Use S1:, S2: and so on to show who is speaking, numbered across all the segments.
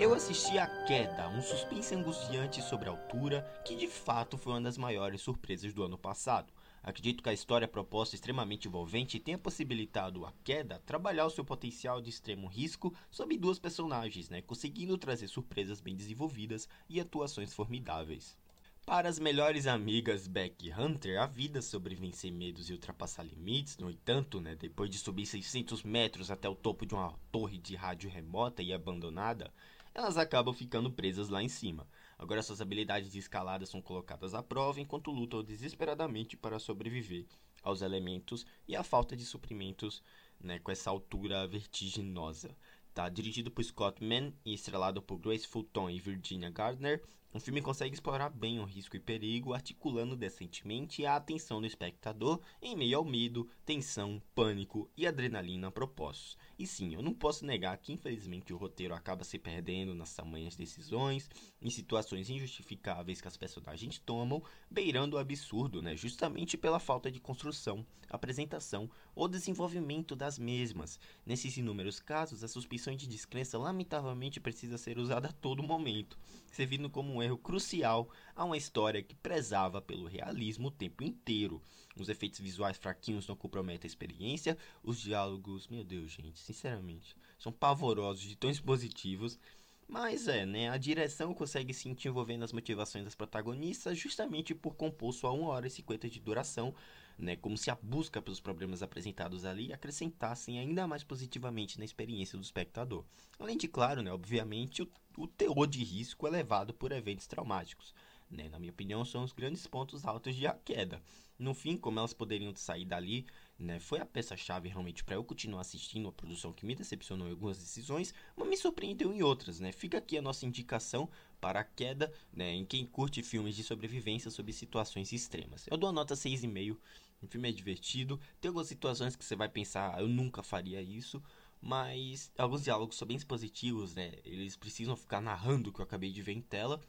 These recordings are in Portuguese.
S1: Eu assisti A Queda, um suspense angustiante sobre a altura, que de fato foi uma das maiores surpresas do ano passado. Acredito que a história proposta extremamente envolvente tenha possibilitado a queda trabalhar o seu potencial de extremo risco sob duas personagens, né, conseguindo trazer surpresas bem desenvolvidas e atuações formidáveis. Para as melhores amigas Beck e Hunter, a vida sobre vencer medos e ultrapassar limites, no entanto, né, depois de subir 600 metros até o topo de uma torre de rádio remota e abandonada, elas acabam ficando presas lá em cima. Agora suas habilidades de escalada são colocadas à prova enquanto lutam desesperadamente para sobreviver aos elementos e à falta de suprimentos né, com essa altura vertiginosa. Tá dirigido por Scott Mann e estrelado por Grace Fulton e Virginia Gardner, o filme consegue explorar bem o risco e perigo, articulando decentemente a atenção do espectador em meio ao medo, tensão, pânico e adrenalina propostos. E sim, eu não posso negar que infelizmente o roteiro acaba se perdendo nas tamanhas decisões, em situações injustificáveis que as personagens tomam, beirando o absurdo, né? justamente pela falta de construção, apresentação ou desenvolvimento das mesmas. Nesses inúmeros casos, a suspeição de descrença lamentavelmente precisa ser usada a todo momento, servindo como um erro crucial a uma história que prezava pelo realismo o tempo inteiro. Os efeitos visuais fraquinhos não comprometem a experiência, os diálogos, meu Deus, gente, sinceramente, são pavorosos de tão expositivos. Mas é, né? A direção consegue se envolver nas motivações das protagonistas justamente por compor só 1 hora e 50 de duração, né? Como se a busca pelos problemas apresentados ali acrescentassem ainda mais positivamente na experiência do espectador. Além de, claro, né? Obviamente, o, o teor de risco elevado por eventos traumáticos. Né? Na minha opinião, são os grandes pontos altos de A Queda. No fim, como elas poderiam sair dali, né, foi a peça-chave realmente para eu continuar assistindo a produção que me decepcionou em algumas decisões, mas me surpreendeu em outras. Né? Fica aqui a nossa indicação para a queda né, em quem curte filmes de sobrevivência sob situações extremas. Eu dou a nota 6,5. O filme é divertido, tem algumas situações que você vai pensar, ah, eu nunca faria isso, mas alguns diálogos são bem expositivos, né? Eles precisam ficar narrando o que eu acabei de ver em tela,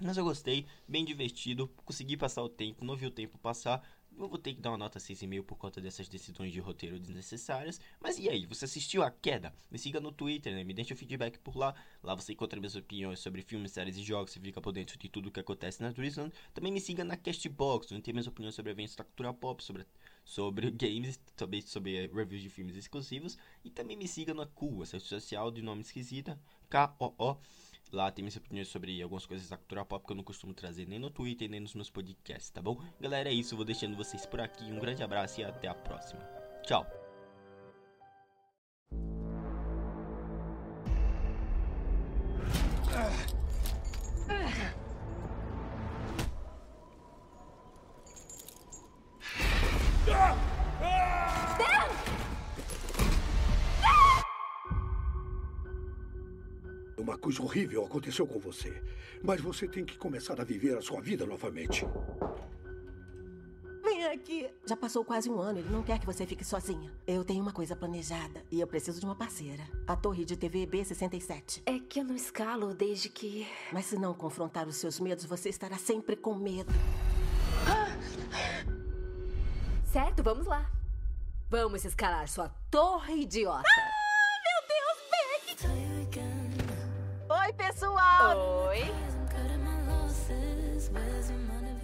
S1: mas eu gostei, bem divertido, consegui passar o tempo, não vi o tempo passar. Eu vou ter que dar uma nota 6,5 por conta dessas decisões de roteiro desnecessárias. Mas e aí, você assistiu a queda? Me siga no Twitter, né? Me deixa o feedback por lá. Lá você encontra minhas opiniões sobre filmes, séries e jogos. Você fica por dentro de tudo o que acontece na Drizzland. Também me siga na Castbox, onde tem minhas opiniões sobre eventos da cultura pop, sobre, sobre games, também sobre reviews de filmes exclusivos. E também me siga na Cool, essa rede social de nome esquisita, K-O-O. Lá tem minhas opiniões sobre algumas coisas da cultura pop que eu não costumo trazer nem no Twitter nem nos meus podcasts, tá bom? Galera, é isso. Vou deixando vocês por aqui. Um grande abraço e até a próxima. Tchau.
S2: Coisa horrível aconteceu com você. Mas você tem que começar a viver a sua vida novamente.
S3: Vem aqui. Já passou quase um ano. Ele não quer que você fique sozinha. Eu tenho uma coisa planejada. E eu preciso de uma parceira. A torre de TV B67.
S4: É que eu não escalo desde que.
S3: Mas se não confrontar os seus medos, você estará sempre com medo.
S4: Certo, vamos lá. Vamos escalar sua torre idiota.
S3: Oi,
S4: Oi.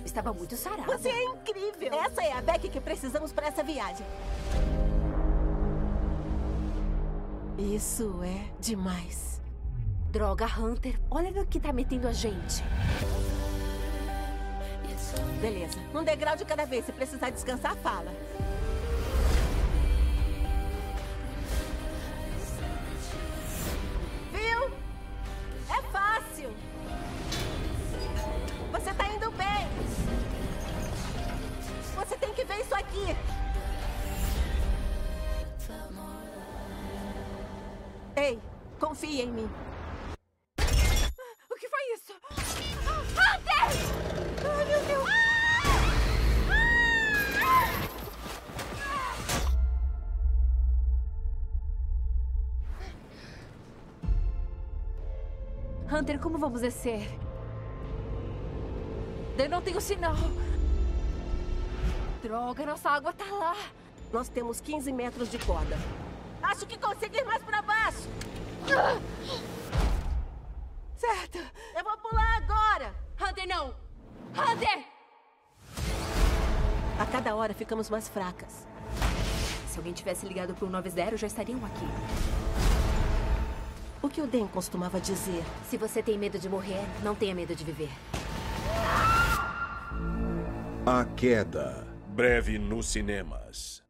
S4: Estava muito sarada.
S3: Você é incrível! Essa é a Beck que precisamos para essa viagem. Isso é demais.
S4: Droga, Hunter. Olha no que tá metendo a gente.
S3: Beleza. Um degrau de cada vez. Se precisar descansar, fala. Isso aqui. Ei, confie em mim.
S4: O que foi isso? Hunter! Ai, meu Deus! Hunter, como vamos descer? Eu não tenho sinal. Droga, nossa água tá lá.
S3: Nós temos 15 metros de corda. Acho que consigo ir mais pra baixo. certo. Eu vou pular agora.
S4: Hunter, não! Hunter!
S3: A cada hora ficamos mais fracas.
S4: Se alguém tivesse ligado pro 90, já estariam aqui.
S3: O que o Den costumava dizer?
S4: Se você tem medo de morrer, não tenha medo de viver.
S5: A Queda. Breve nos cinemas.